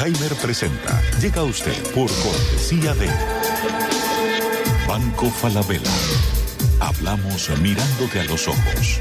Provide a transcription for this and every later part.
Heimer presenta. Llega usted por cortesía de Banco Falabella. Hablamos mirándote a los ojos.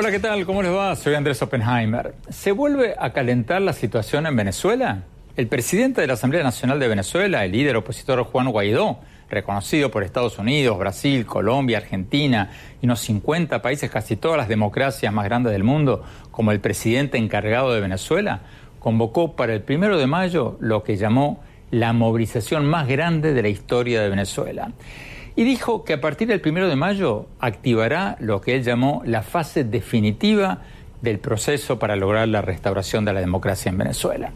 Hola, ¿qué tal? ¿Cómo les va? Soy Andrés Oppenheimer. ¿Se vuelve a calentar la situación en Venezuela? El presidente de la Asamblea Nacional de Venezuela, el líder opositor Juan Guaidó, reconocido por Estados Unidos, Brasil, Colombia, Argentina y unos 50 países, casi todas las democracias más grandes del mundo, como el presidente encargado de Venezuela, convocó para el primero de mayo lo que llamó la movilización más grande de la historia de Venezuela y dijo que a partir del primero de mayo activará lo que él llamó la fase definitiva del proceso para lograr la restauración de la democracia en Venezuela.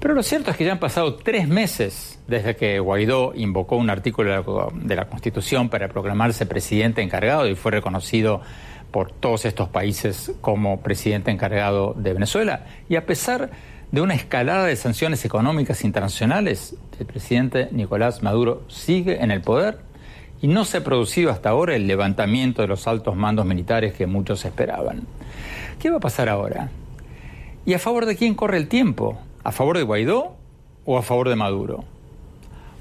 Pero lo cierto es que ya han pasado tres meses desde que Guaidó invocó un artículo de la Constitución para proclamarse presidente encargado y fue reconocido por todos estos países como presidente encargado de Venezuela. Y a pesar de una escalada de sanciones económicas internacionales, el presidente Nicolás Maduro sigue en el poder y no se ha producido hasta ahora el levantamiento de los altos mandos militares que muchos esperaban. ¿Qué va a pasar ahora? ¿Y a favor de quién corre el tiempo? ¿A favor de Guaidó o a favor de Maduro?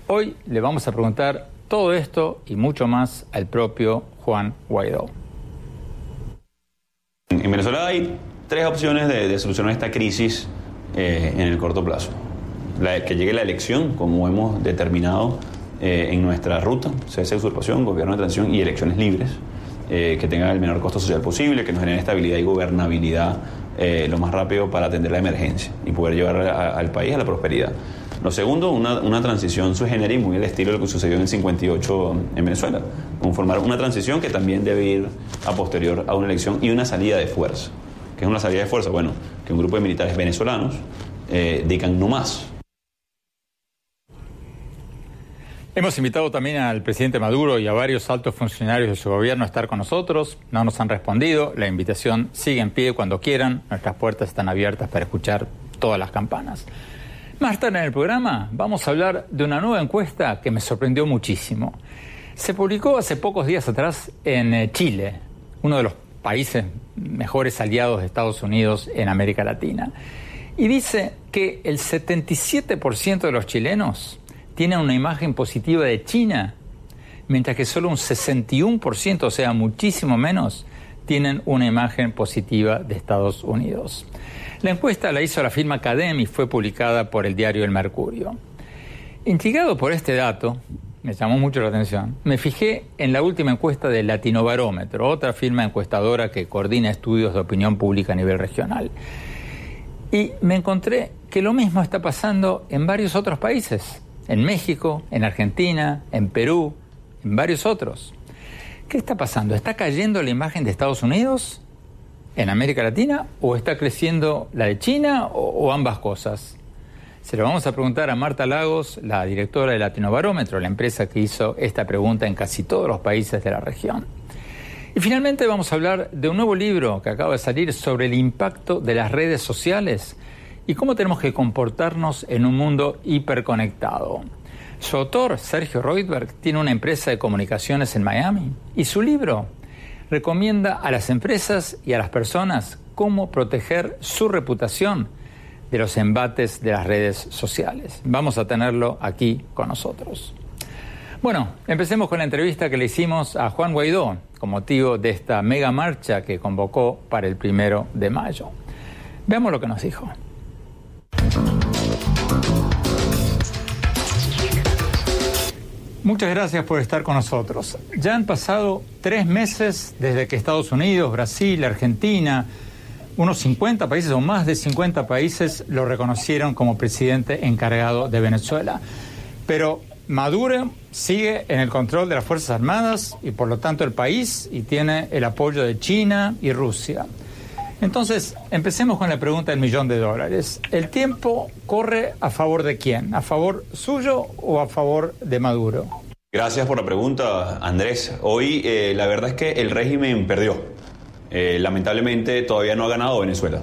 Hoy le vamos a preguntar todo esto y mucho más al propio Juan Guaidó. En Venezuela hay tres opciones de, solucionar esta crisis eh, en el corto plazo. que llegue la elección, como hemos determinado eh, en nuestra ruta, cese de usurpación, gobierno de transición y elecciones libres, eh, que tengan el menor costo social posible, que nos generen estabilidad y gobernabilidad eh, lo más rápido para atender la emergencia y poder llevar al país a la prosperidad. Lo segundo, una, una transición sui generis, muy al estilo de lo que sucedió en el 58 en Venezuela. Conformar una transición que también debe ir a posterior a una elección y una salida de fuerza. ¿Qué es una salida de fuerza? Bueno, que un grupo de militares venezolanos digan no más, Hemos invitado también al presidente Maduro y a varios altos funcionarios de su gobierno a estar con nosotros. No nos han respondido. La invitación sigue en pie cuando quieran. Nuestras puertas están abiertas para escuchar todas las campanas. Más tarde en el programa vamos a hablar de una nueva encuesta que me sorprendió muchísimo. Se publicó hace pocos días atrás en eh, Chile, uno de los países mejores aliados de Estados Unidos en América Latina. Y dice que el 77% de los chilenos tienen una imagen positiva de China, mientras que solo un 61%, o sea, muchísimo menos, tienen una imagen positiva de Estados Unidos. La encuesta la hizo la firma Academy y fue publicada por el diario El Mercurio. Intrigado por este dato, me llamó mucho la atención, me fijé en la última encuesta de Latinobarómetro, otra firma encuestadora que coordina estudios de opinión pública a nivel regional. Y me encontré que lo mismo está pasando en varios otros países en México, en Argentina, en Perú, en varios otros. ¿Qué está pasando? ¿Está cayendo la imagen de Estados Unidos en América Latina o está creciendo la de China o, ambas cosas? Se lo vamos a preguntar a Marta Lagos, la directora de Latinobarómetro, la empresa que hizo esta pregunta en casi todos los países de la región. Y finalmente vamos a hablar de un nuevo libro que acaba de salir sobre el impacto de las redes sociales y cómo tenemos que comportarnos en un mundo hiperconectado. Su autor, Sergio Reutberg, tiene una empresa de comunicaciones en Miami y su libro recomienda a las empresas y a las personas cómo proteger su reputación de los embates de las redes sociales. Vamos a tenerlo aquí con nosotros. Bueno, empecemos con la entrevista que le hicimos a Juan Guaidó con motivo de esta mega marcha que convocó para el primero de mayo. Veamos lo que nos dijo. Muchas gracias por estar con nosotros. Ya han pasado tres meses desde que Estados Unidos, Brasil, Argentina, unos 50 países o más de 50 países lo reconocieron como presidente encargado de Venezuela. Pero Maduro sigue en el control de las Fuerzas Armadas y por lo tanto el país y tiene el apoyo de China y Rusia. Entonces, empecemos con la pregunta del millón de dólares. ¿El tiempo corre a favor de quién? ¿A favor suyo o a favor de Maduro? Gracias por la pregunta, Andrés. Hoy eh, la verdad es que el régimen perdió. Eh, lamentablemente todavía no ha ganado Venezuela.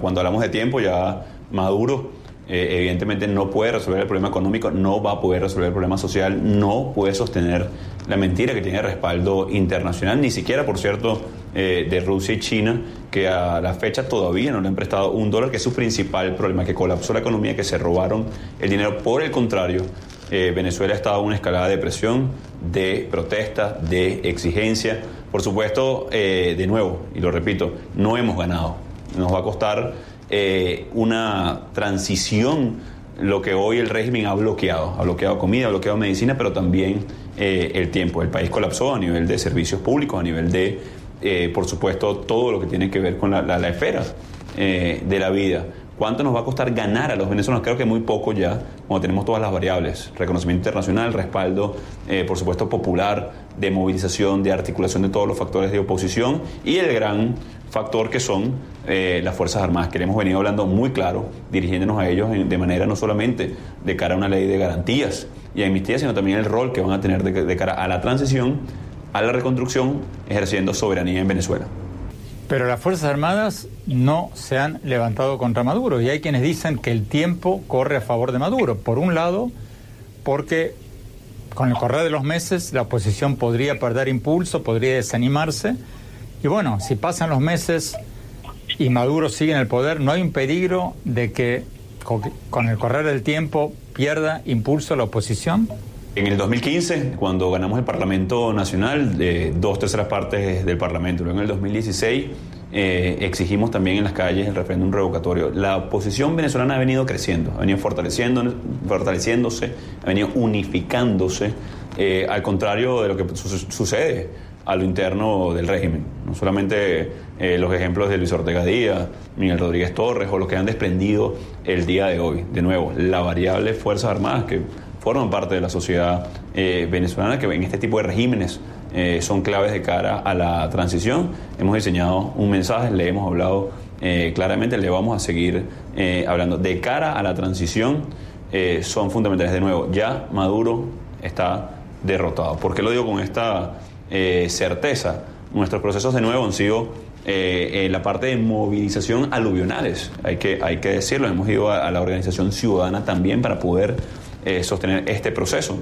Cuando hablamos de tiempo, ya Maduro eh, evidentemente no puede resolver el problema económico, no va a poder resolver el problema social, no puede sostener la mentira que tiene respaldo internacional, ni siquiera, por cierto, eh, de Rusia y China, que a la fecha todavía no le han prestado un dólar, que es su principal problema, que colapsó la economía, que se robaron el dinero. Por el contrario, eh, Venezuela ha estado en una escalada de presión, de protesta, de exigencia. Por supuesto, de nuevo, y lo repito, no hemos ganado. Nos va a costar eh, una transición, lo que hoy el régimen ha bloqueado. Ha bloqueado comida, ha bloqueado medicina, pero también eh, el tiempo. El país colapsó a nivel de servicios públicos, a nivel de, eh, por supuesto, todo lo que tiene que ver con la, esfera de la vida. ¿Cuánto nos va a costar ganar a los venezolanos? Creo que muy poco ya, cuando tenemos todas las variables. Reconocimiento internacional, respaldo, por supuesto, popular, de movilización, de articulación de todos los factores de oposición y el gran factor que son eh, las Fuerzas Armadas, que le hemos venido hablando muy claro, dirigiéndonos a ellos de manera no solamente de cara a una ley de garantías y amnistía, sino también el rol que van a tener de, cara a la transición, a la reconstrucción, ejerciendo soberanía en Venezuela. Pero las Fuerzas Armadas no se han levantado contra Maduro y hay quienes dicen que el tiempo corre a favor de Maduro. Por un lado, porque con el correr de los meses la oposición podría perder impulso, podría desanimarse y bueno, si pasan los meses y Maduro sigue en el poder, ¿no hay un peligro de que con el correr del tiempo pierda impulso la oposición? En el 2015, cuando ganamos el Parlamento Nacional, de dos terceras partes del Parlamento, luego en el 2016 eh, exigimos también en las calles el referéndum revocatorio. La oposición venezolana ha venido creciendo, ha venido fortaleciéndose, ha venido unificándose, eh, al contrario de lo que sucede a lo interno del régimen. No solamente eh, los ejemplos de Luis Ortega Díaz, Miguel Rodríguez Torres o los que han desprendido el día de hoy. De nuevo, la variable Fuerzas Armadas que forman parte de la sociedad eh, venezolana, que en este tipo de regímenes eh, son claves de cara a la transición. Hemos diseñado un mensaje, le hemos hablado claramente, le vamos a seguir hablando. De cara a la transición son fundamentales. De nuevo, ya Maduro está derrotado. ¿Por qué lo digo con esta eh, certeza. Nuestros procesos de nuevo han sido eh, la parte de movilización aluvionales, hay que, hay que decirlo, hemos ido a, la organización ciudadana también para poder eh, sostener este proceso.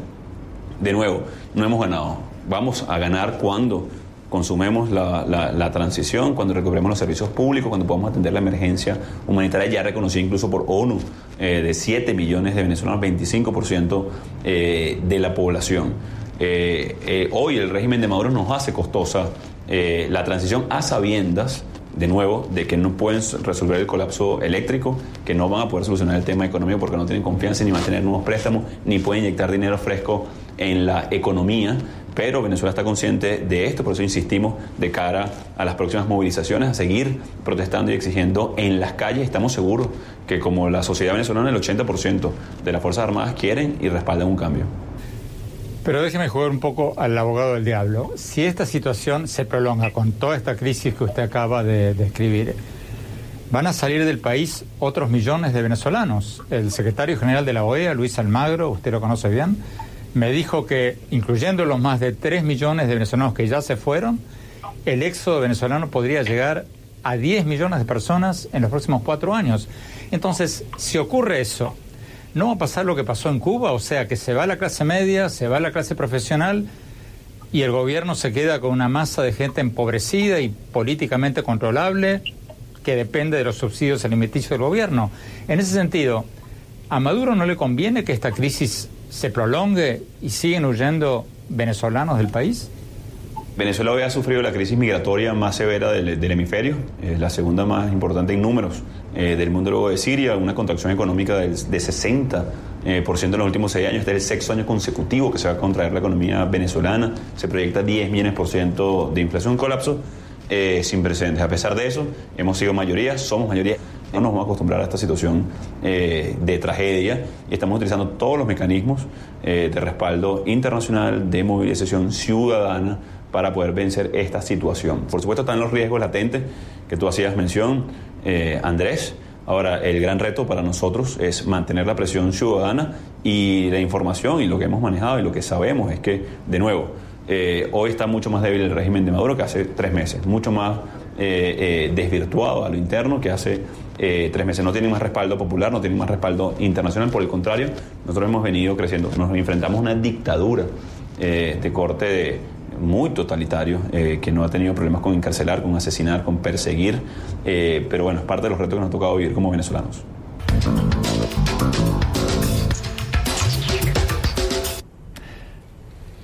De nuevo, no hemos ganado, vamos a ganar cuando consumemos la, transición, cuando recuperemos los servicios públicos, cuando podamos atender la emergencia humanitaria ya reconocida incluso por ONU de 7 millones de venezolanos, 25% de la población. Eh, eh, hoy el régimen de Maduro nos hace costosa eh, la transición a sabiendas, de nuevo, de que no pueden resolver el colapso eléctrico, que no van a poder solucionar el tema económico porque no tienen confianza ni mantener nuevos préstamos, ni pueden inyectar dinero fresco en la economía. Pero Venezuela está consciente de esto, por eso insistimos de cara a las próximas movilizaciones, a seguir protestando y exigiendo en las calles. Estamos seguros que como la sociedad venezolana, el 80% de las Fuerzas Armadas quieren y respaldan un cambio. Pero déjeme jugar un poco al abogado del diablo. Si esta situación se prolonga con toda esta crisis que usted acaba de describir, van a salir del país otros millones de venezolanos. El secretario general de la OEA, Luis Almagro, usted lo conoce bien, me dijo que, incluyendo los más de 3 millones de venezolanos que ya se fueron, el éxodo venezolano podría llegar a 10 millones de personas en los próximos cuatro años. Entonces, si ocurre eso, no va a pasar lo que pasó en Cuba, o sea, que se va la clase media, se va la clase profesional y el gobierno se queda con una masa de gente empobrecida y políticamente controlable, que depende de los subsidios alimenticios del gobierno. En ese sentido, ¿a Maduro no le conviene que esta crisis se prolongue y siguen huyendo venezolanos del país? Venezuela hoy ha sufrido la crisis migratoria más severa del, hemisferio, es la segunda más importante en números eh, del mundo luego de Siria, una contracción económica de, 60% eh, por ciento en los últimos seis años, este es el sexto año consecutivo que se va a contraer la economía venezolana, se proyecta 10 millones por ciento de inflación, colapso eh, sin precedentes. A pesar de eso, hemos sido mayoría, somos mayoría. No nos vamos a acostumbrar a esta situación de tragedia y estamos utilizando todos los mecanismos de respaldo internacional, de movilización ciudadana, para poder vencer esta situación. Por supuesto están los riesgos latentes que tú hacías mención, eh, Andrés. Ahora, el gran reto para nosotros es mantener la presión ciudadana y la información y lo que hemos manejado y lo que sabemos es que, de nuevo, eh, hoy está mucho más débil el régimen de Maduro que hace tres meses, mucho más eh, desvirtuado a lo interno que hace tres meses. No tiene más respaldo popular, no tiene más respaldo internacional, por el contrario, nosotros hemos venido creciendo, nos enfrentamos a una dictadura de corte de muy totalitario, eh, que no ha tenido problemas con encarcelar, con asesinar, con perseguir, eh, pero bueno, es parte de los retos que nos ha tocado vivir como venezolanos.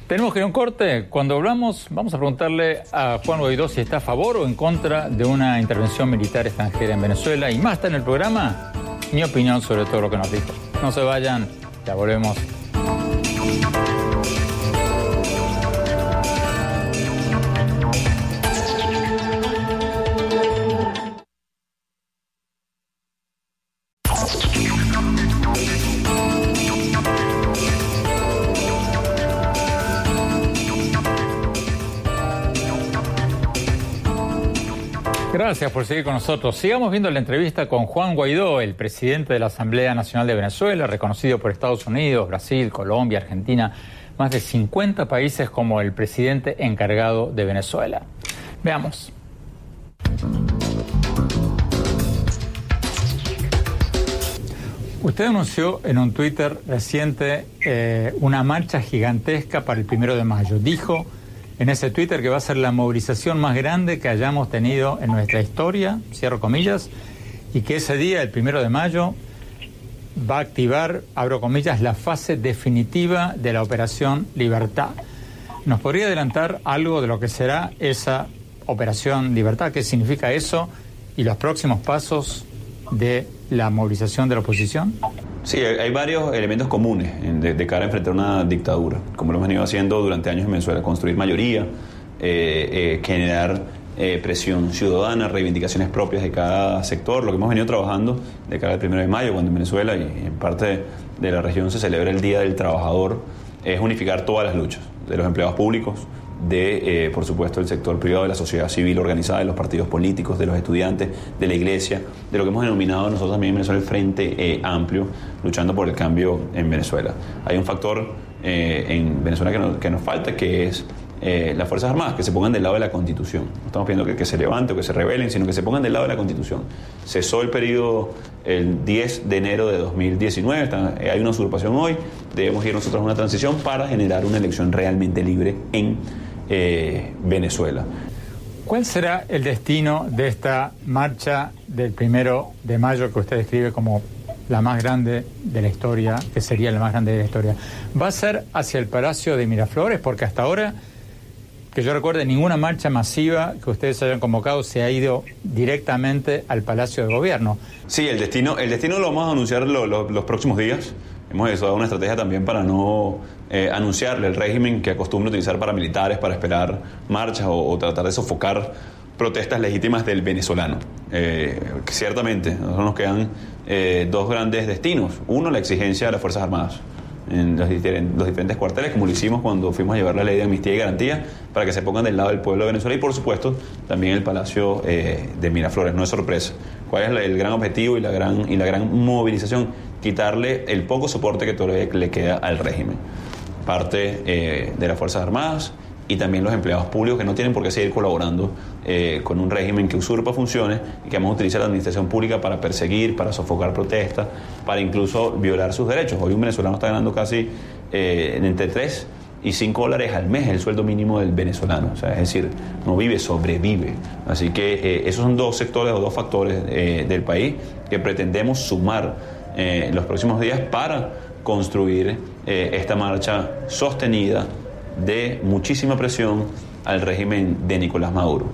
Tenemos que ir a un corte. Cuando hablamos, vamos a preguntarle a Juan Guaidó si está a favor o en contra de una intervención militar extranjera en Venezuela. Y más está en el programa, mi opinión sobre todo lo que nos dijo. No se vayan, ya volvemos. Gracias por seguir con nosotros. Sigamos viendo la entrevista con Juan Guaidó, el presidente de la Asamblea Nacional de Venezuela, reconocido por Estados Unidos, Brasil, Colombia, Argentina, más de 50 países como el presidente encargado de Venezuela. Veamos. Usted anunció en un Twitter reciente eh, una marcha gigantesca para el primero de mayo. Dijo en ese Twitter que va a ser la movilización más grande que hayamos tenido en nuestra historia, cierro comillas, y que ese día, el primero de mayo, va a activar, abro comillas, la fase definitiva de la operación Libertad. ¿Nos podría adelantar algo de lo que será esa operación Libertad? ¿Qué significa eso? Y los próximos pasos de la movilización de la oposición? Sí, hay varios elementos comunes de, cara a enfrentar una dictadura, como lo hemos venido haciendo durante años en Venezuela, construir mayoría, eh, eh, generar eh, presión ciudadana, reivindicaciones propias de cada sector, lo que hemos venido trabajando de cara al primero de mayo, cuando en Venezuela y en parte de la región se celebra el Día del Trabajador, es unificar todas las luchas de los empleados públicos, de, eh, por supuesto, el sector privado, de la sociedad civil organizada, de los partidos políticos, de los estudiantes, de la iglesia, de lo que hemos denominado nosotros también en Venezuela el Frente eh, Amplio, luchando por el cambio en Venezuela. Hay un factor eh, en Venezuela que, que nos falta, que es las Fuerzas Armadas, que se pongan del lado de la Constitución. No estamos pidiendo que, se levante o que se rebelen, sino que se pongan del lado de la Constitución. Cesó el periodo el 10 de enero de 2019, hay una usurpación hoy, debemos ir nosotros a una transición para generar una elección realmente libre en eh, Venezuela. ¿Cuál será el destino de esta marcha del primero de mayo que usted describe como la más grande de la historia, que sería la más grande de la historia? ¿Va a ser hacia el Palacio de Miraflores? Porque hasta ahora, que yo recuerde, ninguna marcha masiva que ustedes hayan convocado se ha ido directamente al Palacio de Gobierno. Sí, el destino, el destino lo vamos a anunciar los próximos días. Hemos desarrollado una estrategia también para no eh, anunciarle el régimen que acostumbra utilizar paramilitares para esperar marchas o, tratar de sofocar protestas legítimas del venezolano. Eh, ciertamente, nos quedan eh, dos grandes destinos. Uno, la exigencia de las Fuerzas Armadas en los, diferentes cuarteles, como lo hicimos cuando fuimos a llevar la ley de amnistía y garantía, para que se pongan del lado del pueblo de Venezuela y, por supuesto, también el Palacio de Miraflores. No es sorpresa. ¿Cuál es el gran objetivo y la gran, y la gran movilización? quitarle el poco soporte que todavía le queda al régimen. Parte eh, de las Fuerzas Armadas y también los empleados públicos que no tienen por qué seguir colaborando eh, con un régimen que usurpa funciones y que vamos a utilizar la administración pública para perseguir, para sofocar protestas, para incluso violar sus derechos. Hoy un venezolano está ganando casi eh, entre 3 y 5 dólares al mes es el sueldo mínimo del venezolano. O sea, es decir, no vive, sobrevive. Así que eh, esos son dos sectores o dos factores del país que pretendemos sumar en los próximos días para construir esta marcha sostenida de muchísima presión al régimen de Nicolás Maduro.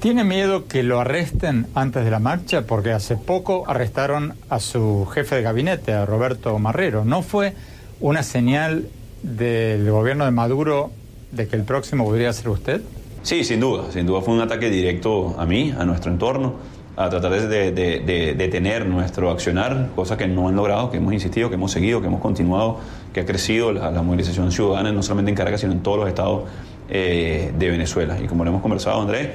¿Tiene miedo que lo arresten antes de la marcha? Porque hace poco arrestaron a su jefe de gabinete, a Roberto Marrero. ¿No fue una señal del gobierno de Maduro de que el próximo podría ser usted? Sí, sin duda, sin duda fue un ataque directo a mí, a nuestro entorno, a tratar de, detener nuestro accionar, cosa que no han logrado, que hemos insistido, que hemos seguido, que hemos continuado, que ha crecido la, movilización ciudadana no solamente en Caracas, sino en todos los estados eh, de Venezuela. Y como lo hemos conversado, Andrés,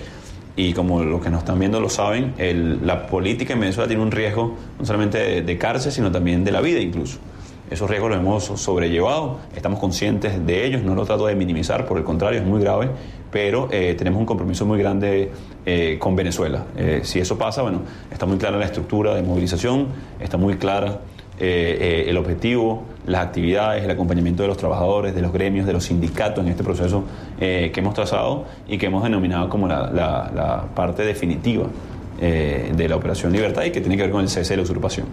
y como los que nos están viendo lo saben, la política en Venezuela tiene un riesgo no solamente de cárcel, sino también de la vida incluso. Esos riesgos los hemos sobrellevado, estamos conscientes de ellos, no lo trato de minimizar, por el contrario, es muy grave, pero eh, tenemos un compromiso muy grande eh, con Venezuela. Eh, si eso pasa, bueno, está muy clara la estructura de movilización, está muy clara el objetivo, las actividades, el acompañamiento de los trabajadores, de los gremios, de los sindicatos en este proceso que hemos trazado y que hemos denominado como la, la parte definitiva de la Operación Libertad y que tiene que ver con el cese de la usurpación.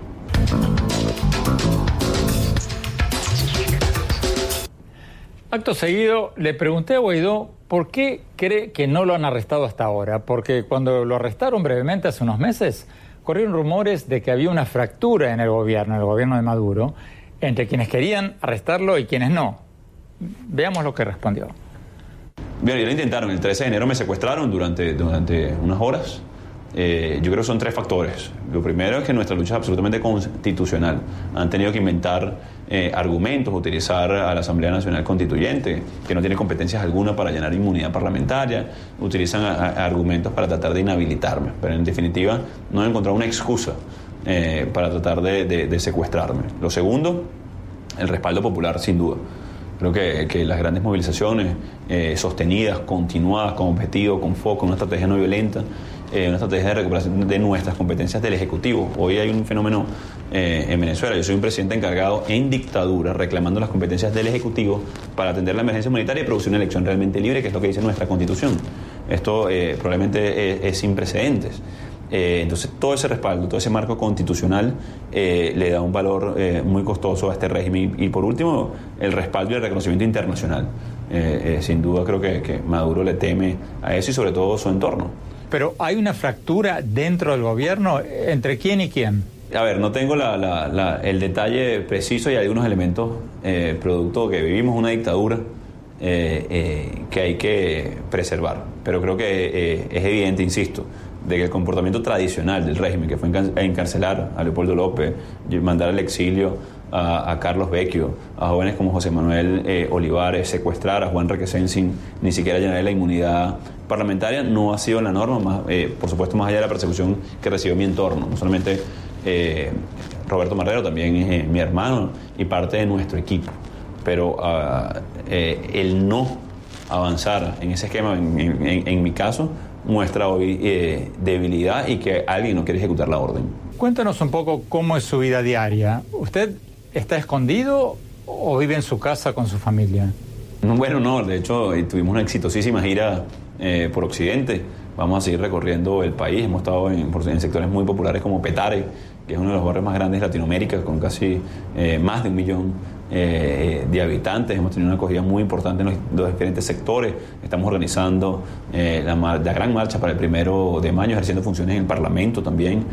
Acto seguido, le pregunté a Guaidó por qué cree que no lo han arrestado hasta ahora, porque cuando lo arrestaron brevemente hace unos meses, corrieron rumores de que había una fractura en el gobierno, en el gobierno de Maduro, entre quienes querían arrestarlo y quienes no. Veamos lo que respondió. Bien, ya lo intentaron. El 13 de enero me secuestraron durante, durante unas horas. Eh, yo creo que son tres factores. Lo primero es que nuestra lucha es absolutamente constitucional. Han tenido que inventar eh, argumentos, utilizar a la Asamblea Nacional Constituyente, que no tiene competencias alguna para llenar inmunidad parlamentaria, utilizan argumentos para tratar de inhabilitarme, pero en definitiva no han encontrado una excusa eh, para tratar de, secuestrarme. Lo segundo, el respaldo popular, sin duda. Creo que, las grandes movilizaciones sostenidas, continuadas, con objetivo, con foco, una estrategia no violenta, eh, una estrategia de recuperación de nuestras competencias del Ejecutivo. Hoy hay un fenómeno eh, en Venezuela. Yo soy un presidente encargado en dictadura reclamando las competencias del Ejecutivo para atender la emergencia humanitaria y producir una elección realmente libre, que es lo que dice nuestra Constitución. Esto eh, probablemente es, sin precedentes. entonces, todo ese respaldo, todo ese marco constitucional le da un valor muy costoso a este régimen. Y, por último, el respaldo y el reconocimiento internacional. sin duda creo que, que Maduro le teme a eso y sobre todo su entorno. Pero hay una fractura dentro del gobierno entre quién y quién. A ver, no tengo el detalle preciso y hay algunos elementos eh, producto que vivimos una dictadura eh, eh, que hay que preservar. Pero creo que es evidente, insisto, de que el comportamiento tradicional del régimen, que fue encarcelar a Leopoldo López, mandar al exilio a, Carlos Vecchio, a jóvenes como José Manuel Olivares, secuestrar a Juan Requesén sin ni siquiera llenar la inmunidad parlamentaria no ha sido la norma, eh, por supuesto más allá de la persecución que recibió mi entorno, no solamente eh, Roberto Marrero, también eh, mi hermano y parte de nuestro equipo. Pero ah, el no avanzar en ese esquema, en, mi caso, muestra hoy debilidad y que alguien no quiere ejecutar la orden. Cuéntanos un poco cómo es su vida diaria. ¿Usted está escondido o vive en su casa con su familia? Bueno, no, de hecho tuvimos una exitosísima gira eh, por Occidente. Vamos a seguir recorriendo el país. Hemos estado en, sectores muy populares como Petare, que es uno de los barrios más grandes de Latinoamérica, con casi eh, más de un millón eh, de habitantes. Hemos tenido una acogida muy importante en los, diferentes sectores. Estamos organizando la, la, gran marcha para el primero de mayo, ejerciendo funciones en el Parlamento también,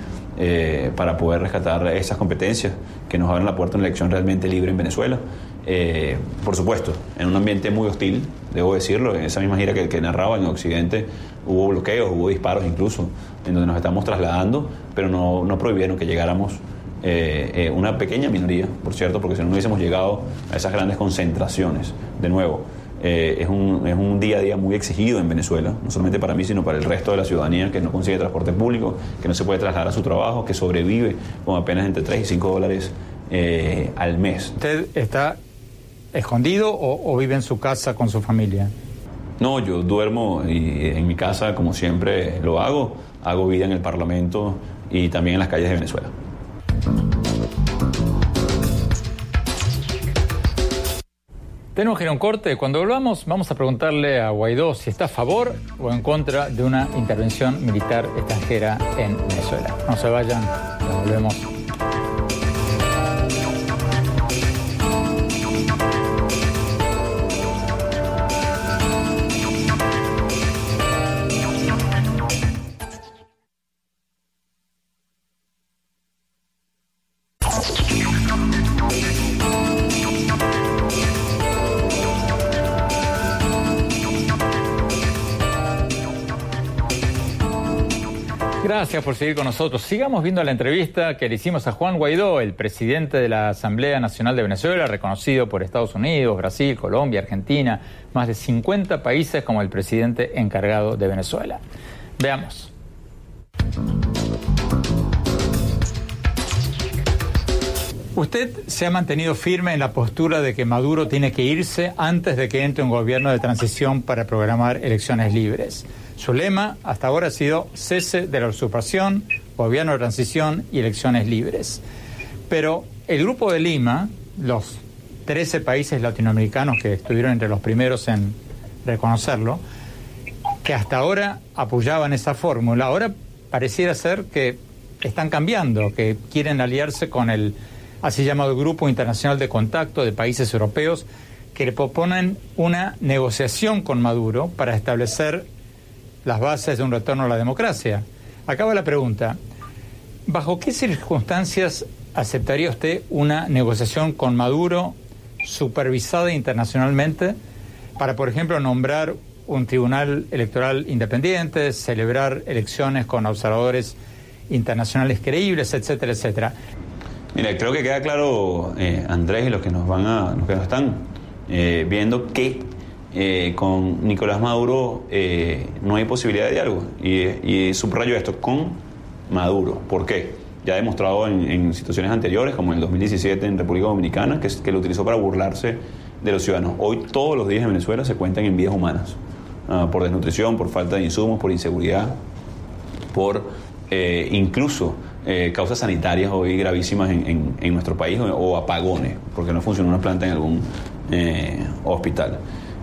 para poder rescatar esas competencias que nos abren la puerta a una elección realmente libre en Venezuela. Eh, por supuesto, en un ambiente muy hostil, debo decirlo, en esa misma gira que, narraba en Occidente hubo bloqueos, hubo disparos incluso, en donde nos estamos trasladando, pero no prohibieron que llegáramos eh, eh, una pequeña minoría, por cierto, porque si no, no hubiésemos llegado a esas grandes concentraciones. De nuevo, es, un, es un día a día muy exigido en Venezuela, no solamente para mí, sino para el resto de la ciudadanía que no consigue transporte público, que no se puede trasladar a su trabajo, que sobrevive con apenas entre 3 y 5 dólares al mes. Usted está escondido o, vive en su casa con su familia? No, yo duermo y en mi casa, como siempre lo hago. Hago vida en el Parlamento y también en las calles de Venezuela. Tenemos que ir a un corte. Cuando volvamos, vamos a preguntarle a Guaidó si está a favor o en contra de una intervención militar extranjera en Venezuela. No se vayan, nos volvemos. Por seguir con nosotros. Sigamos viendo la entrevista que le hicimos a Juan Guaidó, el presidente de la Asamblea Nacional de Venezuela, reconocido por Estados Unidos, Brasil, Colombia, Argentina, más de 50 países como el presidente encargado de Venezuela. Veamos. Usted se ha mantenido firme en la postura de que Maduro tiene que irse antes de que entre un gobierno de transición para programar elecciones libres. Su lema hasta ahora ha sido cese de la usurpación, gobierno de transición y elecciones libres. Pero el Grupo de Lima, los 13 países latinoamericanos que estuvieron entre los primeros en reconocerlo, que hasta ahora apoyaban esa fórmula, ahora pareciera ser que están cambiando, que quieren aliarse con el así llamado Grupo Internacional de Contacto de Países Europeos, que le proponen una negociación con Maduro para establecer las bases de un retorno a la democracia. Acaba la pregunta. ¿Bajo qué circunstancias aceptaría usted una negociación con Maduro supervisada internacionalmente para, por ejemplo, nombrar un tribunal electoral independiente, celebrar elecciones con observadores internacionales creíbles, etcétera, etcétera? Mira, creo que queda claro, eh, Andrés, y los que nos van a, los que nos están eh, viendo, que eh, con Nicolás Maduro eh, no hay posibilidad de diálogo. Y, subrayo esto, con Maduro. ¿Por qué? Ya demostrado en, situaciones anteriores, como en el 2017 en República Dominicana, que, lo utilizó para burlarse de los ciudadanos. Hoy todos los días en Venezuela se cuentan en vidas humanas, ah, por desnutrición, por falta de insumos, por inseguridad, por eh, incluso causas sanitarias hoy gravísimas en, en, nuestro país o, apagones, porque no funciona una planta en algún hospital.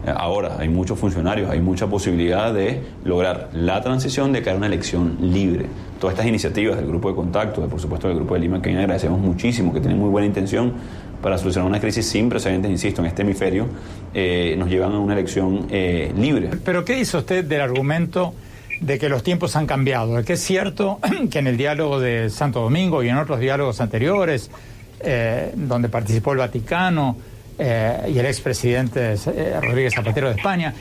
Ahora hay muchos funcionarios, hay mucha posibilidad de lograr la transición de cara a una elección libre. Todas estas iniciativas del grupo de contacto, por supuesto del grupo de Lima, que agradecemos muchísimo, que tienen muy buena intención para solucionar una crisis sin precedentes, insisto, en este hemisferio, eh, nos llevan a una elección eh, libre. Pero ¿qué dice usted del argumento de que los tiempos han cambiado? Que es cierto que en el diálogo de Santo Domingo y en otros diálogos anteriores, eh, donde participó el Vaticano, eh, y el expresidente eh, Rodríguez Zapatero de España.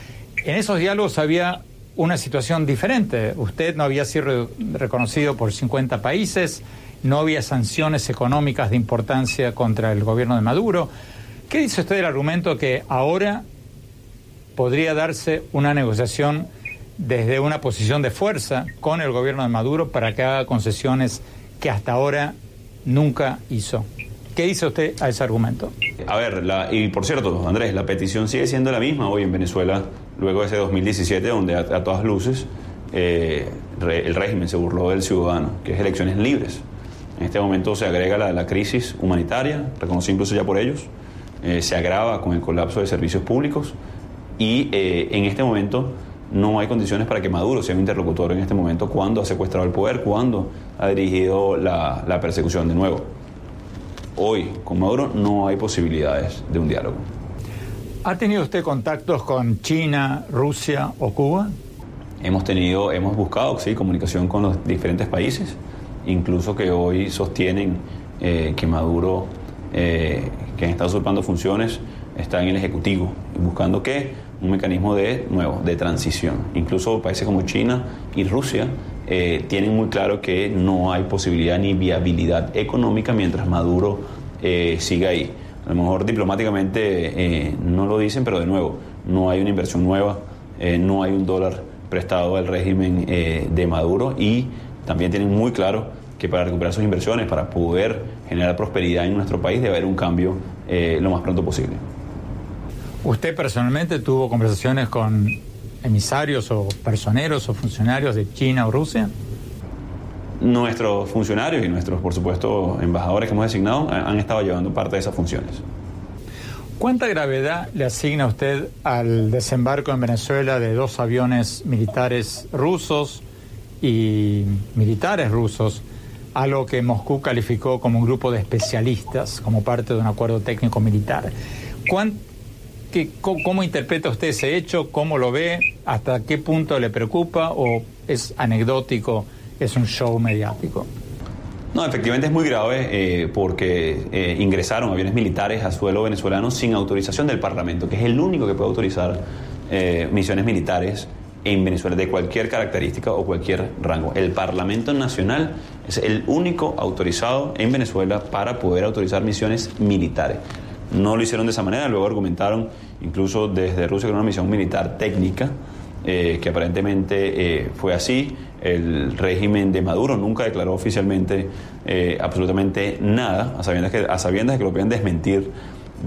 En esos diálogos había una situación diferente. Usted no había sido reconocido por 50 países, no había sanciones económicas de importancia contra el gobierno de Maduro. ¿Qué dice usted del argumento que ahora podría darse una negociación desde una posición de fuerza con el gobierno de Maduro para que haga concesiones que hasta ahora nunca hizo? ¿Qué dice usted a ese argumento? A ver, y por cierto, Andrés, la petición sigue siendo la misma hoy en Venezuela, luego de ese 2017, donde a, todas luces eh, el régimen se burló del ciudadano, que es elecciones libres. En este momento se agrega la, crisis humanitaria, reconocida incluso ya por ellos, eh, se agrava con el colapso de servicios públicos y eh, en este momento no hay condiciones para que Maduro sea un interlocutor en este momento cuando ha secuestrado el poder, cuando ha dirigido la persecución de nuevo hoy con Maduro no hay posibilidades de un diálogo. ¿Ha tenido usted contactos con China, Rusia o Cuba? Hemos tenido, hemos buscado, sí, comunicación con los diferentes países, incluso que hoy sostienen eh, que Maduro, eh, que está usurpando funciones, está en el Ejecutivo, buscando qué? Un mecanismo de nuevo, de transición. Incluso países como China y Rusia eh, tienen muy claro que no hay posibilidad ni viabilidad económica mientras Maduro eh, siga ahí. A lo mejor diplomáticamente eh, no lo dicen, pero de nuevo, no hay una inversión nueva, no hay un dólar prestado al régimen de Maduro y también tienen muy claro que para recuperar sus inversiones, para poder generar prosperidad en nuestro país, debe haber un cambio lo más pronto posible. ¿Usted personalmente tuvo conversaciones con emisarios o personeros o funcionarios de China o Rusia? Nuestros funcionarios y nuestros, por supuesto, embajadores que hemos designado han estado llevando parte de esas funciones. ¿Cuánta gravedad le asigna usted al desembarco en Venezuela de dos aviones militares rusos y militares rusos, algo que Moscú calificó como un grupo de especialistas, como parte de un acuerdo técnico militar? ¿Cómo interpreta usted ese hecho? ¿Cómo lo ve? ¿Hasta qué punto le preocupa o es anecdótico, es un show mediático? No, efectivamente es muy grave eh, porque eh, ingresaron aviones militares a suelo venezolano sin autorización del Parlamento, que es el único que puede autorizar eh, misiones militares en Venezuela de cualquier característica o cualquier rango. El Parlamento Nacional es el único autorizado en Venezuela para poder autorizar misiones militares. No lo hicieron de esa manera, luego argumentaron incluso desde Rusia que era una misión militar técnica, que aparentemente fue así el régimen de Maduro nunca declaró oficialmente eh, absolutamente nada, a sabiendas, que, a sabiendas que lo podían desmentir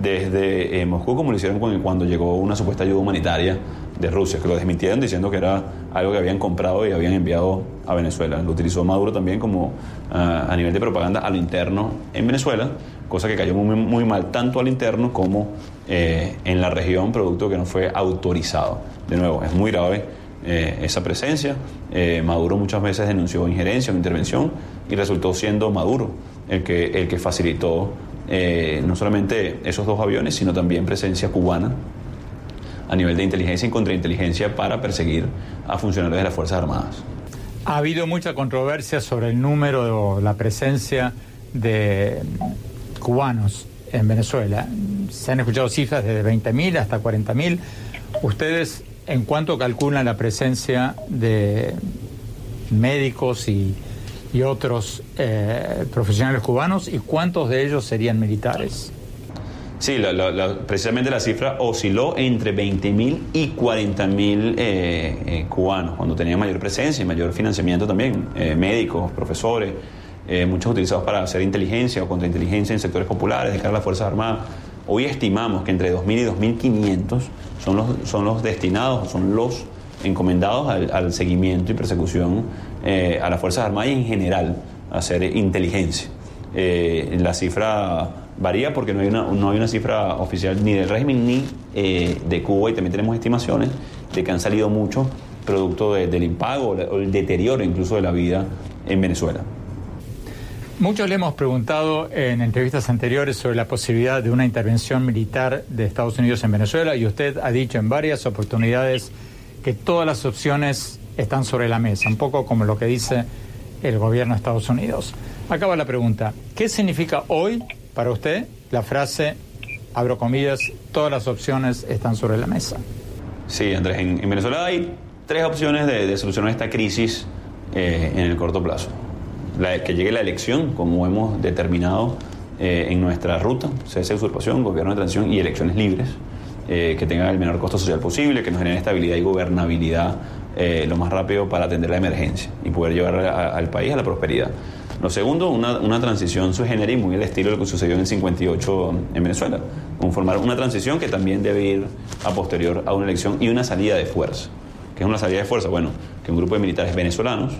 desde eh, Moscú, como lo hicieron cuando llegó una supuesta ayuda humanitaria de Rusia, que lo desmintieron diciendo que era algo que habían comprado y habían enviado a Venezuela. Lo utilizó Maduro también como ah, a nivel de propaganda a lo interno en Venezuela, cosa que cayó muy, mal tanto al interno como eh, en la región, producto que no fue autorizado. De nuevo, es muy grave eh, esa presencia. Eh, Maduro muchas veces denunció injerencia o intervención y resultó siendo Maduro el que, el que facilitó eh, no solamente esos dos aviones, sino también presencia cubana a nivel de inteligencia y contrainteligencia para perseguir a funcionarios de las Fuerzas Armadas. Ha habido mucha controversia sobre el número o la presencia de cubanos en Venezuela. Se han escuchado cifras desde 20.000 hasta 40.000. ¿Ustedes en cuánto calculan la presencia de médicos y, otros eh, profesionales cubanos y cuántos de ellos serían militares? Sí, precisamente la cifra osciló entre 20.000 y 40.000 eh, eh, cubanos, cuando tenían mayor presencia y mayor financiamiento también, médicos, profesores, muchos utilizados para hacer inteligencia o contrainteligencia en sectores populares, de cara a las Fuerzas Armadas. Hoy estimamos que entre 2.000 y 2.500 son los, son los destinados, son los encomendados al, seguimiento y persecución eh, a las Fuerzas Armadas y en general a hacer inteligencia. Eh, la cifra varía porque no hay, una, no hay una cifra oficial ni del régimen ni eh, de Cuba y también tenemos estimaciones de que han salido muchos producto del impago o el deterioro incluso de la vida en Venezuela. Muchos le hemos preguntado en entrevistas anteriores sobre la posibilidad de una intervención militar de Estados Unidos en Venezuela y usted ha dicho en varias oportunidades que todas las opciones están sobre la mesa, un poco como lo que dice el gobierno de Estados Unidos. Acaba la pregunta, ¿qué significa hoy para usted la frase, abro comillas, todas las opciones están sobre la mesa? Sí, Andrés, en, Venezuela hay tres opciones de, solucionar esta crisis eh, en el corto plazo que llegue la elección, como hemos determinado eh, en nuestra ruta, cese usurpación, gobierno de transición y elecciones libres, eh, que tengan el menor costo social posible, que nos generen estabilidad y gobernabilidad eh, lo más rápido para atender la emergencia y poder llevar al país a la prosperidad. Lo segundo, una, una transición sui generis muy al estilo de lo que sucedió en el 58 en Venezuela, conformar una transición que también debe ir a posterior a una elección y una salida de fuerza. ¿Qué es una salida de fuerza? Bueno, que un grupo de militares venezolanos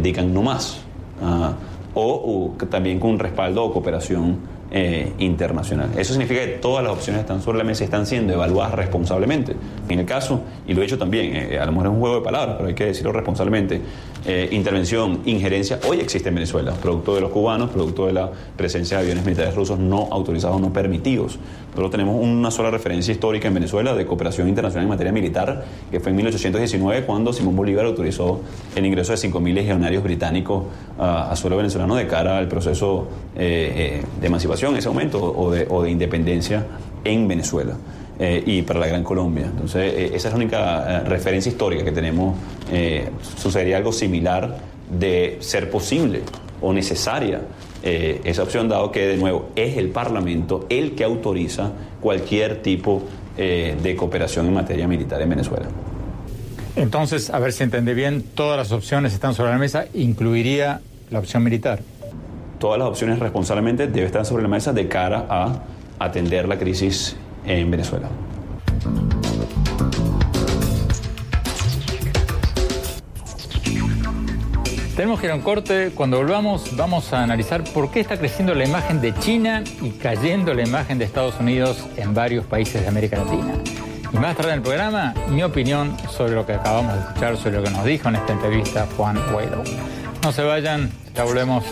digan no más, Ah, o, también con respaldo o cooperación eh, internacional. Eso significa que todas las opciones están sobre la mesa están siendo evaluadas responsablemente. En el caso, y lo he hecho también, eh, a lo mejor es un juego de palabras, pero hay que decirlo responsablemente, eh, intervención, injerencia, hoy existe en Venezuela, producto de los cubanos, producto de la presencia de aviones militares rusos no autorizados, no permitidos. Nosotros tenemos una sola referencia histórica en Venezuela de cooperación internacional en materia militar, que fue en 1819 cuando Simón Bolívar autorizó el ingreso de 5.000 legionarios británicos a, suelo venezolano de cara al proceso de emancipación en ese momento o de, o de independencia en Venezuela. Eh, y para la Gran Colombia. Entonces, eh, esa es la única eh, referencia histórica que tenemos. sucedería algo similar de ser posible o necesaria esa opción, dado que, de nuevo, es el Parlamento el que autoriza cualquier tipo de cooperación en materia militar en Venezuela. Entonces, a ver si entendí bien, todas las opciones están sobre la mesa, incluiría la opción militar. Todas las opciones responsablemente deben estar sobre la mesa de cara a atender la crisis en Venezuela. Tenemos que ir a un corte. Cuando volvamos, vamos a analizar por qué está creciendo la imagen de China y cayendo la imagen de Estados Unidos en varios países de América Latina. Y más tarde en el programa, mi opinión sobre lo que acabamos de escuchar, sobre lo que nos dijo en esta entrevista Juan Guaidó. No se vayan, ya volvemos.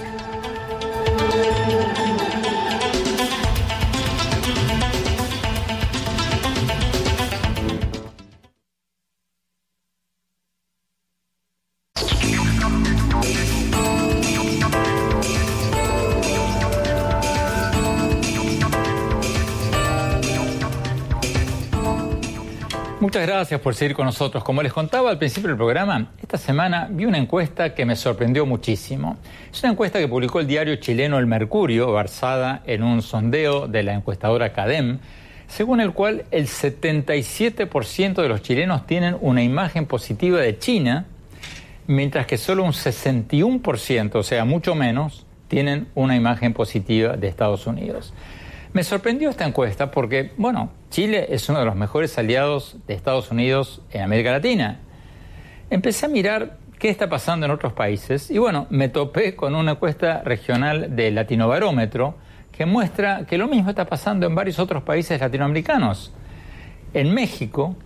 Gracias por seguir con nosotros. Como les contaba al principio del programa, esta semana vi una encuesta que me sorprendió muchísimo. Es una encuesta que publicó el diario chileno El Mercurio, basada en un sondeo de la encuestadora CADEM, según el cual el 77% de los chilenos tienen una imagen positiva de China, mientras que solo un 61%, o sea, mucho menos, tienen una imagen positiva de Estados Unidos. Me sorprendió esta encuesta porque, bueno, Chile es uno de los mejores aliados de Estados Unidos en América Latina. Empecé a mirar qué está pasando en otros países y, bueno, me topé con una encuesta regional de Latinobarómetro que muestra que lo mismo está pasando en varios otros países latinoamericanos. En México,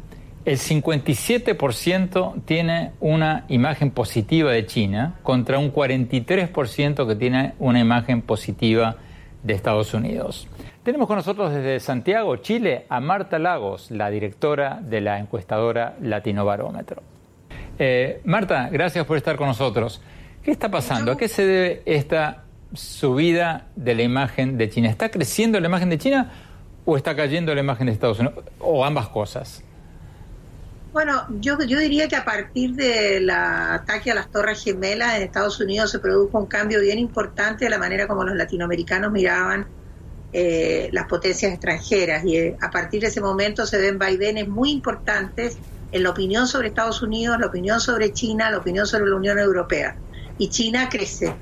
el 57% tiene una imagen positiva de China contra un 43% que tiene una imagen positiva de Estados Unidos. Tenemos con nosotros desde Santiago, Chile, a Marta Lagos, la directora de la encuestadora Latino Barómetro. Eh, Marta, gracias por estar con nosotros. ¿Qué está pasando? ¿A qué se debe esta subida de la imagen de China? ¿Está creciendo la imagen de China o está cayendo la imagen de Estados Unidos? ¿O ambas cosas? Bueno, yo, yo diría que a partir del ataque a las Torres Gemelas en Estados Unidos se produjo un cambio bien importante de la manera como los latinoamericanos miraban eh, las potencias extranjeras y eh, a partir de ese momento se ven vaivenes muy importantes en la opinión sobre Estados Unidos, la opinión sobre China, la opinión sobre la Unión Europea. Y China crece.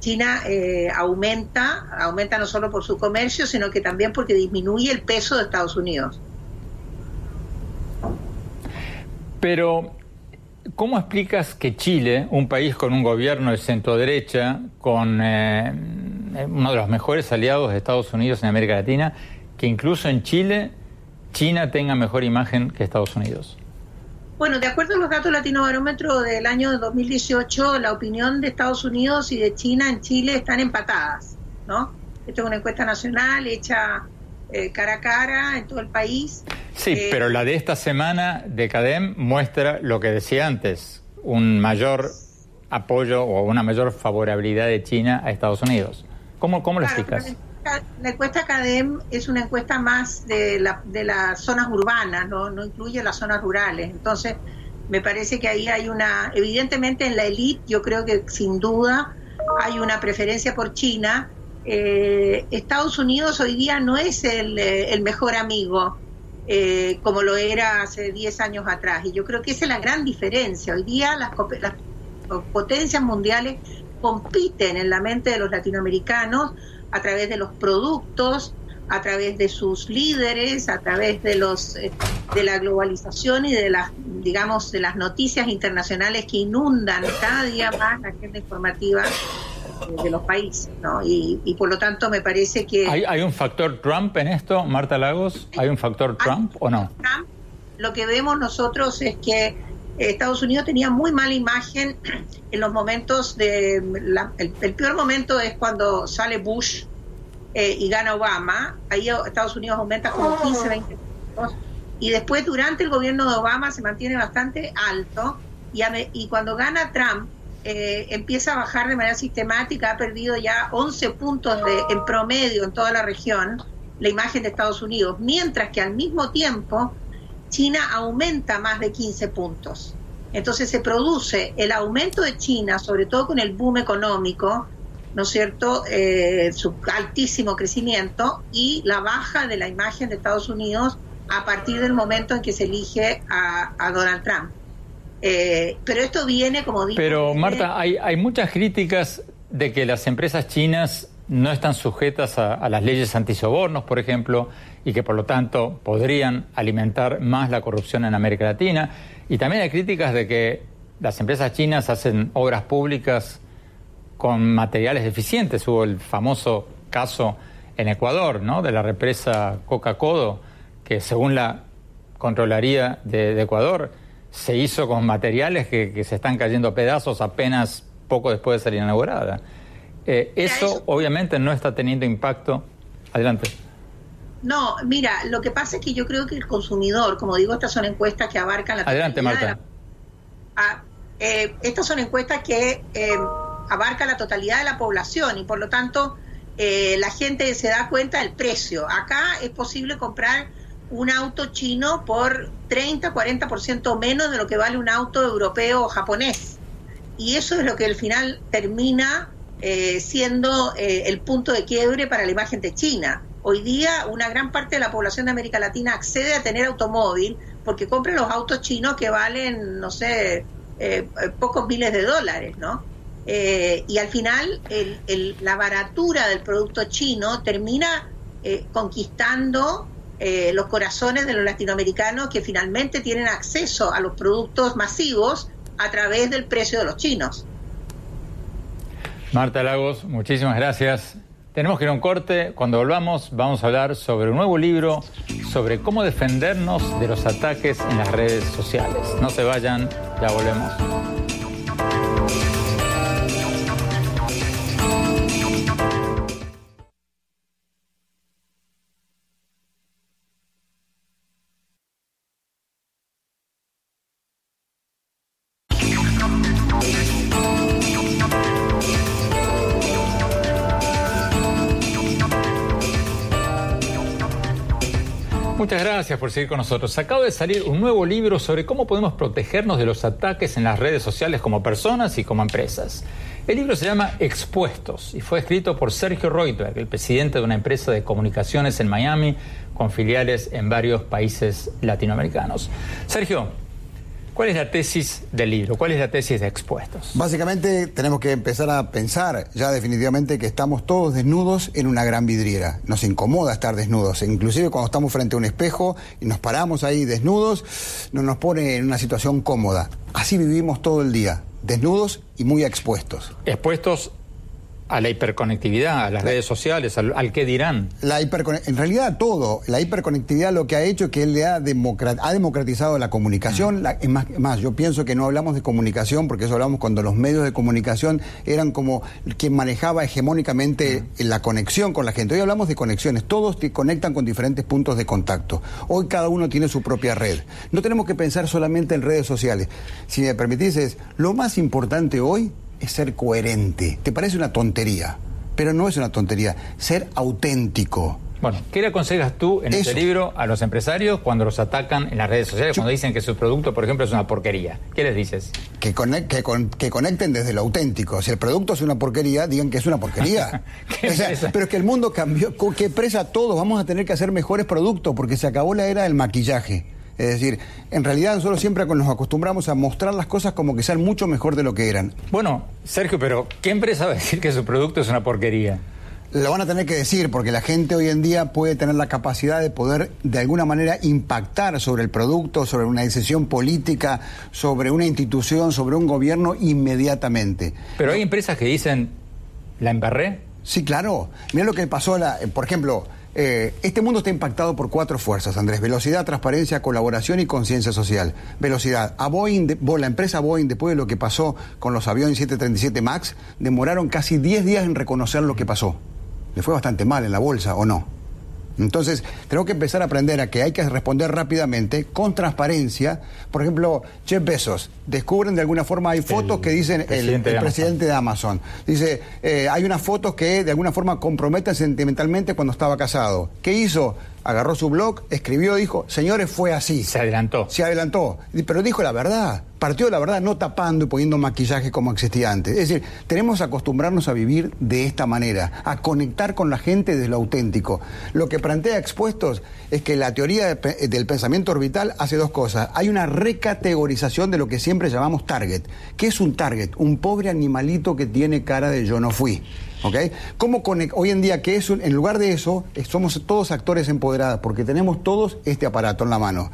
China eh, aumenta, aumenta no solo por su comercio, sino que también porque disminuye el peso de Estados Unidos. Pero, ¿cómo explicas que Chile, un país con un gobierno de centro derecha, con uno de los mejores aliados de Estados Unidos en América Latina, que incluso en Chile China tenga mejor imagen que Estados Unidos? Bueno, de acuerdo a los datos Latinobarómetro del año 2018, la opinión de Estados Unidos y de China en Chile están empatadas, ¿no? Esta es una encuesta nacional hecha eh, cara a cara en todo el país. Sí, eh, pero la de esta semana de CADEM muestra lo que decía antes, un mayor apoyo o una mayor favorabilidad de China a Estados Unidos. ¿Cómo, cómo lo explicas? La encuesta CADEM es una encuesta más de, la, de las zonas urbanas, ¿no? no incluye las zonas rurales. Entonces, me parece que ahí hay una, evidentemente en la élite, yo creo que sin duda hay una preferencia por China. Eh, Estados Unidos hoy día no es el, eh, el mejor amigo eh, como lo era hace 10 años atrás. Y yo creo que esa es la gran diferencia. Hoy día las, las potencias mundiales compiten en la mente de los latinoamericanos a través de los productos, a través de sus líderes, a través de los eh, de la globalización y de las digamos de las noticias internacionales que inundan cada día más la agenda informativa de los países, ¿no? Y, por lo tanto me parece que ¿Hay, hay un factor Trump en esto, Marta Lagos, hay un factor Trump o no? Trump, lo que vemos nosotros es que Estados Unidos tenía muy mala imagen en los momentos de... el, peor momento es cuando sale Bush eh, y gana Obama. Ahí Estados Unidos aumenta como 15, 20 puntos. Y después durante el gobierno de Obama se mantiene bastante alto. Y, y cuando gana Trump eh, empieza a bajar de manera sistemática. Ha perdido ya 11 puntos de, en promedio en toda la región la imagen de Estados Unidos. Mientras que al mismo tiempo China aumenta más de 15 puntos. Entonces se produce el aumento de China, sobre todo con el boom económico, ¿no es cierto?, eh, su altísimo crecimiento y la baja de la imagen de Estados Unidos a partir del momento en que se elige a, Donald Trump. Eh, pero esto viene, como digo... Pero Marta, hay, hay muchas críticas de que las empresas chinas no están sujetas a, las leyes antisobornos, por ejemplo, y que por lo tanto podrían alimentar más la corrupción en América Latina. Y también hay críticas de que las empresas chinas hacen obras públicas con materiales deficientes. Hubo el famoso caso en Ecuador, ¿no? De la represa Coca-Codo, que según la Controlaría de, Ecuador se hizo con materiales que, se están cayendo a pedazos apenas poco después de ser inaugurada. Eh, eso obviamente no está teniendo impacto. Adelante. No, mira, lo que pasa es que yo creo que el consumidor, como digo, estas son encuestas que abarcan la Adelante, Marta. Ah, eh, estas son encuestas que eh, abarcan la totalidad de la población y por lo tanto eh, la gente se da cuenta del precio. Acá es posible comprar un auto chino por 30, 40% menos de lo que vale un auto europeo o japonés. Y eso es lo que al final termina siendo el punto de quiebre para la imagen de China Hoy día una gran parte de la población de América Latina accede a tener automóvil porque compra los autos chinos que valen, no sé, eh, pocos miles de dólares, ¿no? Eh, y al final la baratura del producto chino termina eh, conquistando los corazones de los latinoamericanos que finalmente tienen acceso a los productos masivos a través del precio de los chinos. Marta Lagos, muchísimas gracias. Tenemos que ir a un corte. Cuando volvamos vamos a hablar sobre un nuevo libro sobre cómo defendernos de los ataques en las redes sociales. No se vayan, ya volvemos. Gracias por seguir con nosotros. Acaba de salir un nuevo libro sobre cómo podemos protegernos de los ataques en las redes sociales como personas y como empresas. El libro se llama Expuestos y fue escrito por Sergio Reutberg, el presidente de una empresa de comunicaciones en Miami con filiales en varios países latinoamericanos. Sergio, ¿Cuál es la tesis del libro? ¿Cuál es la tesis de Expuestos? Básicamente tenemos que empezar a pensar ya definitivamente que estamos todos desnudos en una gran vidriera. Nos incomoda estar desnudos. Inclusive cuando estamos frente a un espejo y nos paramos ahí desnudos, no nos pone en una situación cómoda. Así vivimos todo el día, desnudos y muy expuestos. Expuestos a la hiperconectividad, a las redes sociales, al, al qué dirán. La en realidad todo. La hiperconectividad lo que ha hecho es que él le ha, ha democratizado la comunicación. es, más, yo pienso que no hablamos de comunicación porque eso hablamos cuando los medios de comunicación eran como quien manejaba hegemónicamente la conexión con la gente. Hoy hablamos de conexiones. Todos te conectan con diferentes puntos de contacto. Hoy cada uno tiene su propia red. No tenemos que pensar solamente en redes sociales. Si me permitís, es lo más importante hoy es ser coherente. Te parece una tontería, pero no es una tontería. Ser auténtico. Bueno, ¿qué le aconsejas tú en este libro a los empresarios cuando los atacan en las redes sociales, cuando dicen que su producto, por ejemplo, es una porquería? ¿Qué les dices? Que, que, conecten desde lo auténtico. Si el producto es una porquería, digan que es una porquería. pero es que el mundo cambió, que presa todo. Vamos a tener que hacer mejores productos porque se acabó la era del maquillaje. Es decir, en realidad nosotros siempre nos acostumbramos a mostrar las cosas como que sean mucho mejor de lo que eran. Bueno, Sergio, pero ¿qué empresa va a decir que su producto es una porquería? Lo van a tener que decir porque la gente hoy en día puede tener la capacidad de poder de alguna manera impactar sobre el producto, sobre una decisión política, sobre una institución, sobre un gobierno inmediatamente. Pero hay empresas que dicen, ¿la embarré? Sí, claro. Mira lo que pasó, la, por ejemplo, eh, este mundo está impactado por cuatro fuerzas, Andrés. Velocidad, transparencia, colaboración y conciencia social. Velocidad. A Boeing, la empresa Boeing, después de lo que pasó con los aviones 737 MAX, demoraron casi 10 días en reconocer lo que pasó. Le fue bastante mal en la bolsa, ¿o no? Entonces, tenemos que empezar a aprender a que hay que responder rápidamente, con transparencia. Por ejemplo, Jeff Bezos, descubren de alguna forma, hay fotos que dicen el, presidente de Amazon. Dice, eh, hay unas fotos que de alguna forma comprometen sentimentalmente cuando estaba casado. ¿Qué hizo? Agarró su blog, escribió, dijo, señores, fue así. Se adelantó. Se adelantó, pero dijo la verdad, partió de la verdad, no tapando y poniendo maquillaje como existía antes. Es decir, tenemos que acostumbrarnos a vivir de esta manera, a conectar con la gente desde lo auténtico. Lo que plantea Expuestos es que la teoría del pensamiento orbital hace dos cosas. Hay una recategorización de lo que siempre llamamos target. ¿Qué es un target? Un pobre animalito que tiene cara de yo no fui. ¿Ok? ¿Cómo hoy en día que eso, en lugar de eso, somos todos actores empoderados, porque tenemos todos este aparato en la mano.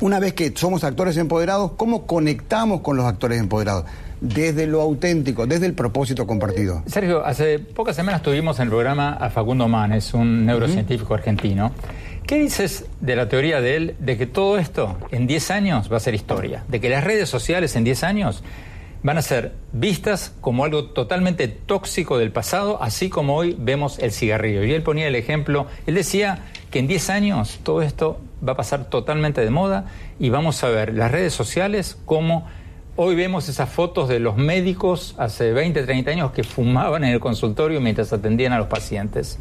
una vez que somos actores empoderados, ¿cómo conectamos con los actores empoderados? Desde lo auténtico, desde el propósito compartido. Sergio, hace pocas semanas tuvimos en el programa a Facundo Manes, un neurocientífico argentino. ¿Qué dices de la teoría de él de que todo esto en 10 años va a ser historia? De que las redes sociales en 10 años van a ser vistas como algo totalmente tóxico del pasado, así como hoy vemos el cigarrillo. Y él ponía el ejemplo, él decía que en 10 años todo esto va a pasar totalmente de moda y vamos a ver las redes sociales como hoy vemos esas fotos de los médicos hace 20, 30 años que fumaban en el consultorio mientras atendían a los pacientes.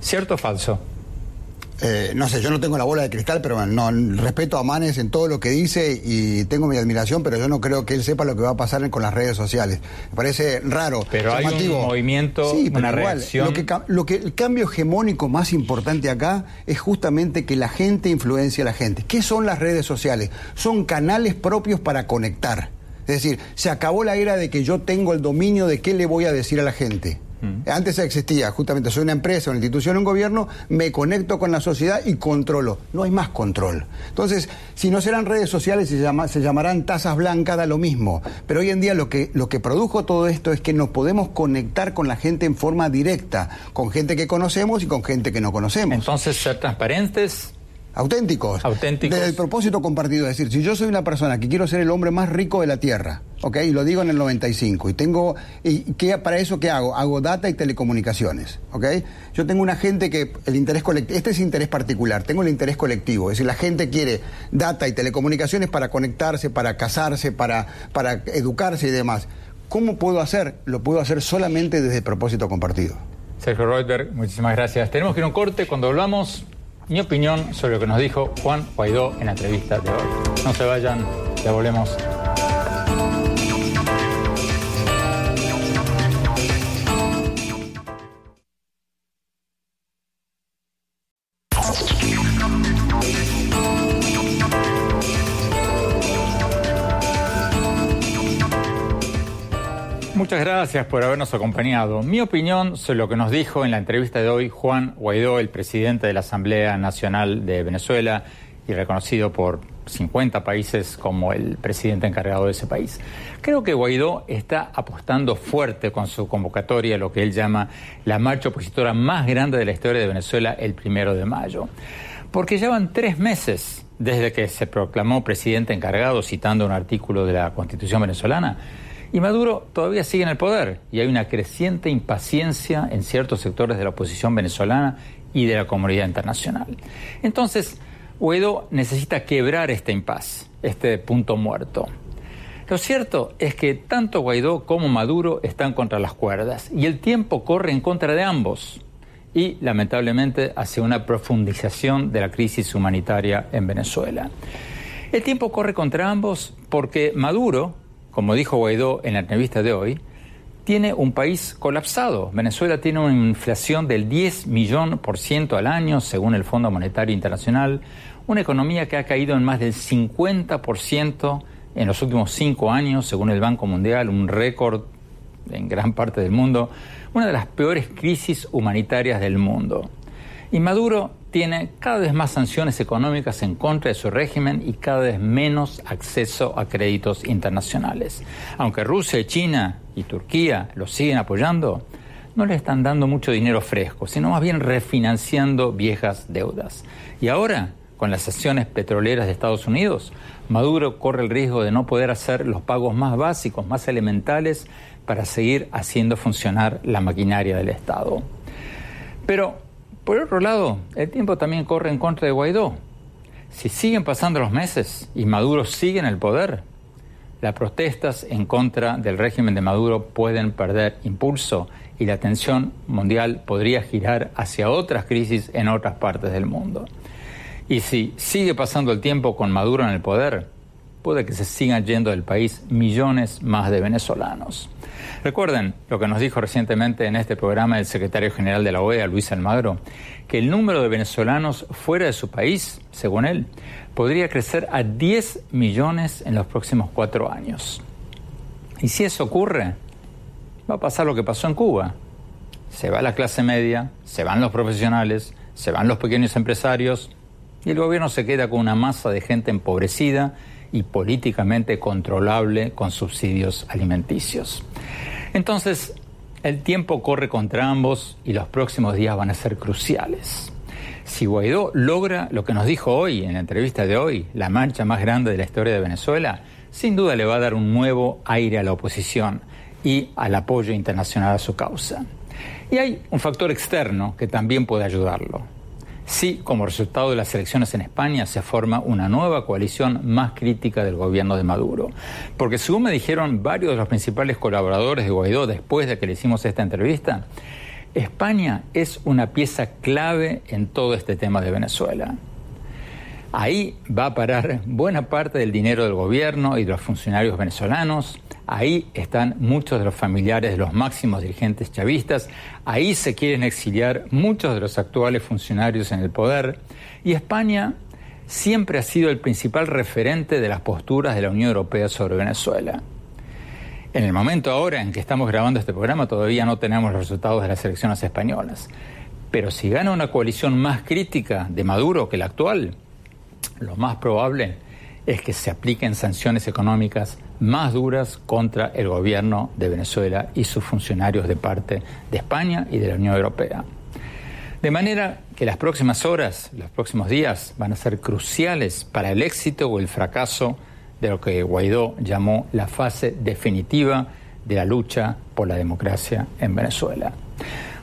¿Cierto o falso? Eh, no sé, yo no tengo la bola de cristal, pero no, respeto a Manes en todo lo que dice y tengo mi admiración, pero yo no creo que él sepa lo que va a pasar con las redes sociales. Me parece raro. Pero hay un movimiento, sí, una reacción. Lo que, lo que, el cambio hegemónico más importante acá es justamente que la gente influencia a la gente. ¿Qué son las redes sociales? Son canales propios para conectar. Es decir, se acabó la era de que yo tengo el dominio de qué le voy a decir a la gente. Mm. Antes existía, justamente soy una empresa, una institución, un gobierno, me conecto con la sociedad y controlo. No hay más control. Entonces, si no serán redes sociales, se, se llamarán tasas blancas, da lo mismo. Pero hoy en día lo que, lo que produjo todo esto es que nos podemos conectar con la gente en forma directa, con gente que conocemos y con gente que no conocemos. Entonces, ser transparentes Auténticos. Auténticos. Del propósito compartido. Es decir, si yo soy una persona que quiero ser el hombre más rico de la Tierra, ¿ok? Y lo digo en el 95, y tengo, y ¿qué, para eso qué hago? Hago data y telecomunicaciones, ¿ok? Yo tengo una gente que el interés colectivo, este es interés particular, tengo el interés colectivo, es decir, la gente quiere data y telecomunicaciones para conectarse, para casarse, para, para educarse y demás. ¿Cómo puedo hacer? Lo puedo hacer solamente desde propósito compartido. Sergio Reuter, muchísimas gracias. Tenemos que ir a un corte. Cuando volvamos, mi opinión sobre lo que nos dijo Juan Guaidó en la entrevista de hoy. No se vayan, ya volvemos. Gracias por habernos acompañado. Mi opinión sobre lo que nos dijo en la entrevista de hoy Juan Guaidó, el presidente de la Asamblea Nacional de Venezuela y reconocido por 50 países como el presidente encargado de ese país. Creo que Guaidó está apostando fuerte con su convocatoria a lo que él llama la marcha opositora más grande de la historia de Venezuela el primero de mayo. Porque ya van tres meses desde que se proclamó presidente encargado, citando un artículo de la Constitución venezolana y Maduro todavía sigue en el poder y hay una creciente impaciencia en ciertos sectores de la oposición venezolana y de la comunidad internacional. Entonces, Guaidó necesita quebrar este impas, este punto muerto. Lo cierto es que tanto Guaidó como Maduro están contra las cuerdas y el tiempo corre en contra de ambos y lamentablemente hacia una profundización de la crisis humanitaria en Venezuela. El tiempo corre contra ambos porque Maduro, como dijo Guaidó en la entrevista de hoy, tiene un país colapsado. Venezuela tiene una inflación del 10 millón por ciento al año, según el Fondo Monetario Internacional, una economía que ha caído en más del 50% en los últimos cinco años, según el Banco Mundial, un récord en gran parte del mundo, una de las peores crisis humanitarias del mundo. Y Maduro tiene cada vez más sanciones económicas en contra de su régimen y cada vez menos acceso a créditos internacionales. Aunque Rusia, China y Turquía lo siguen apoyando, no le están dando mucho dinero fresco, sino más bien refinanciando viejas deudas. Y ahora, con las sanciones petroleras de Estados Unidos, Maduro corre el riesgo de no poder hacer los pagos más básicos, más elementales, para seguir haciendo funcionar la maquinaria del Estado. Pero por otro lado, el tiempo también corre en contra de Guaidó. Si siguen pasando los meses y Maduro sigue en el poder, las protestas en contra del régimen de Maduro pueden perder impulso y la atención mundial podría girar hacia otras crisis en otras partes del mundo. Y si sigue pasando el tiempo con Maduro en el poder, puede que se sigan yendo del país millones más de venezolanos. Recuerden lo que nos dijo recientemente en este programa el secretario general de la OEA, Luis Almagro, que el número de venezolanos fuera de su país, según él, podría crecer a 10 millones en los próximos cuatro años. Y si eso ocurre, va a pasar lo que pasó en Cuba. Se va la clase media, se van los profesionales, se van los pequeños empresarios y el gobierno se queda con una masa de gente empobrecida y políticamente controlable con subsidios alimenticios. Entonces, el tiempo corre contra ambos y los próximos días van a ser cruciales. Si Guaidó logra lo que nos dijo hoy en la entrevista de hoy, la marcha más grande de la historia de Venezuela, sin duda le va a dar un nuevo aire a la oposición y al apoyo internacional a su causa. Y hay un factor externo que también puede ayudarlo. Si, como resultado de las elecciones en España, se forma una nueva coalición más crítica del gobierno de Maduro. Porque según me dijeron varios de los principales colaboradores de Guaidó después de que le hicimos esta entrevista, España es una pieza clave en todo este tema de Venezuela. Ahí va a parar buena parte del dinero del gobierno y de los funcionarios venezolanos. Ahí están muchos de los familiares de los máximos dirigentes chavistas. Ahí se quieren exiliar muchos de los actuales funcionarios en el poder. Y España siempre ha sido el principal referente de las posturas de la Unión Europea sobre Venezuela. En el momento ahora en que estamos grabando este programa todavía no tenemos los resultados de las elecciones españolas. Pero si gana una coalición más crítica de Maduro que la actual, lo más probable es que se apliquen sanciones económicas más duras contra el gobierno de Venezuela y sus funcionarios de parte de España y de la Unión Europea. De manera que las próximas horas, los próximos días van a ser cruciales para el éxito o el fracaso de lo que Guaidó llamó la fase definitiva de la lucha por la democracia en Venezuela.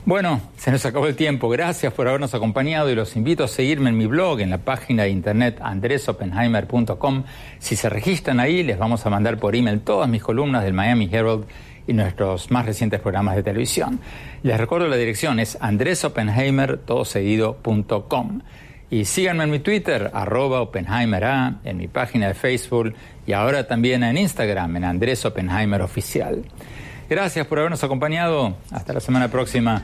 Bueno, se nos acabó el tiempo. Gracias por habernos acompañado y los invito a seguirme en mi blog, en la página de internet andresopenheimer.com. Si se registran ahí, les vamos a mandar por email todas mis columnas del Miami Herald y nuestros más recientes programas de televisión. Les recuerdo la dirección, es andresopenheimer.com. Y síganme en mi Twitter, arroba OpenheimerA, en mi página de Facebook y ahora también en Instagram, en Andrés Oppenheimer Oficial. Gracias por habernos acompañado. Hasta la semana próxima.